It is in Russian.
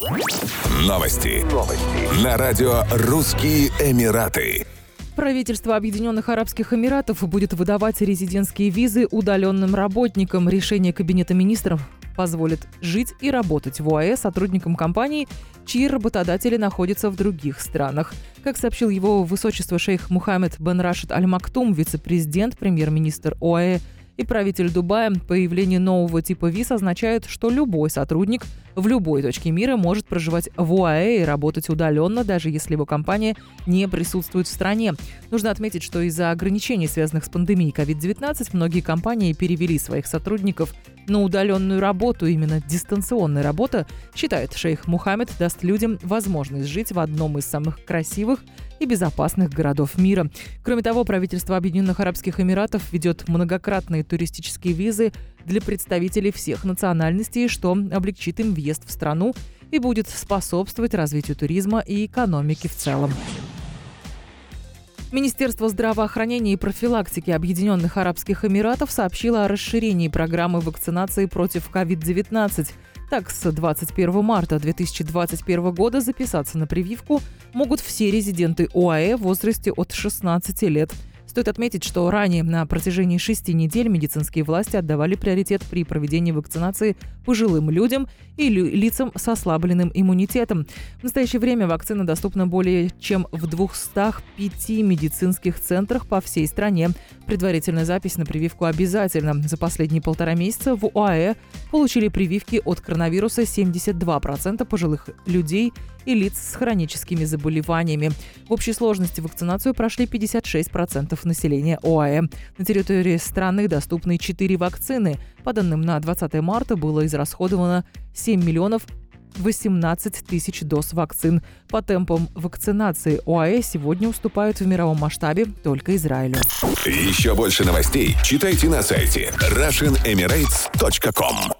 Новости. Новости. На радио «Русские Эмираты». Правительство Объединенных Арабских Эмиратов будет выдавать резидентские визы удаленным работникам. Решение Кабинета министров позволит жить и работать в ОАЭ сотрудникам компаний, чьи работодатели находятся в других странах. Как сообщил его высочество шейх Мухаммед бен Рашид Аль-Мактум, вице-президент, премьер-министр ОАЭ и правитель Дубая, появление нового типа виз означает, что любой сотрудник в любой точке мира может проживать в УАЭ и работать удаленно, даже если его компания не присутствует в стране. Нужно отметить, что из-за ограничений, связанных с пандемией COVID-19, многие компании перевели своих сотрудников на удаленную работу. Именно дистанционная работа, считает шейх Мухаммед, даст людям возможность жить в одном из самых красивых и безопасных городов мира. Кроме того, правительство Объединенных Арабских Эмиратов ведет многократные туристические визы для представителей всех национальностей, что облегчит им въезд в страну и будет способствовать развитию туризма и экономики в целом. Министерство здравоохранения и профилактики Объединенных Арабских Эмиратов сообщило о расширении программы вакцинации против COVID-19. Так, с 21 марта 2021 года записаться на прививку могут все резиденты ОАЭ в возрасте от 16 лет – Стоит отметить, что ранее на протяжении шести недель медицинские власти отдавали приоритет при проведении вакцинации пожилым людям и лицам с ослабленным иммунитетом. В настоящее время вакцина доступна более чем в 205 медицинских центрах по всей стране. Предварительная запись на прививку обязательно. За последние полтора месяца в ОАЭ получили прививки от коронавируса 72% пожилых людей и лиц с хроническими заболеваниями. В общей сложности вакцинацию прошли 56% населения ОАЭ. На территории страны доступны 4 вакцины. По данным на 20 марта было израсходовано 7 миллионов 18 тысяч доз вакцин. По темпам вакцинации ОАЭ сегодня уступают в мировом масштабе только Израилю. Еще больше новостей читайте на сайте RussianEmirates.com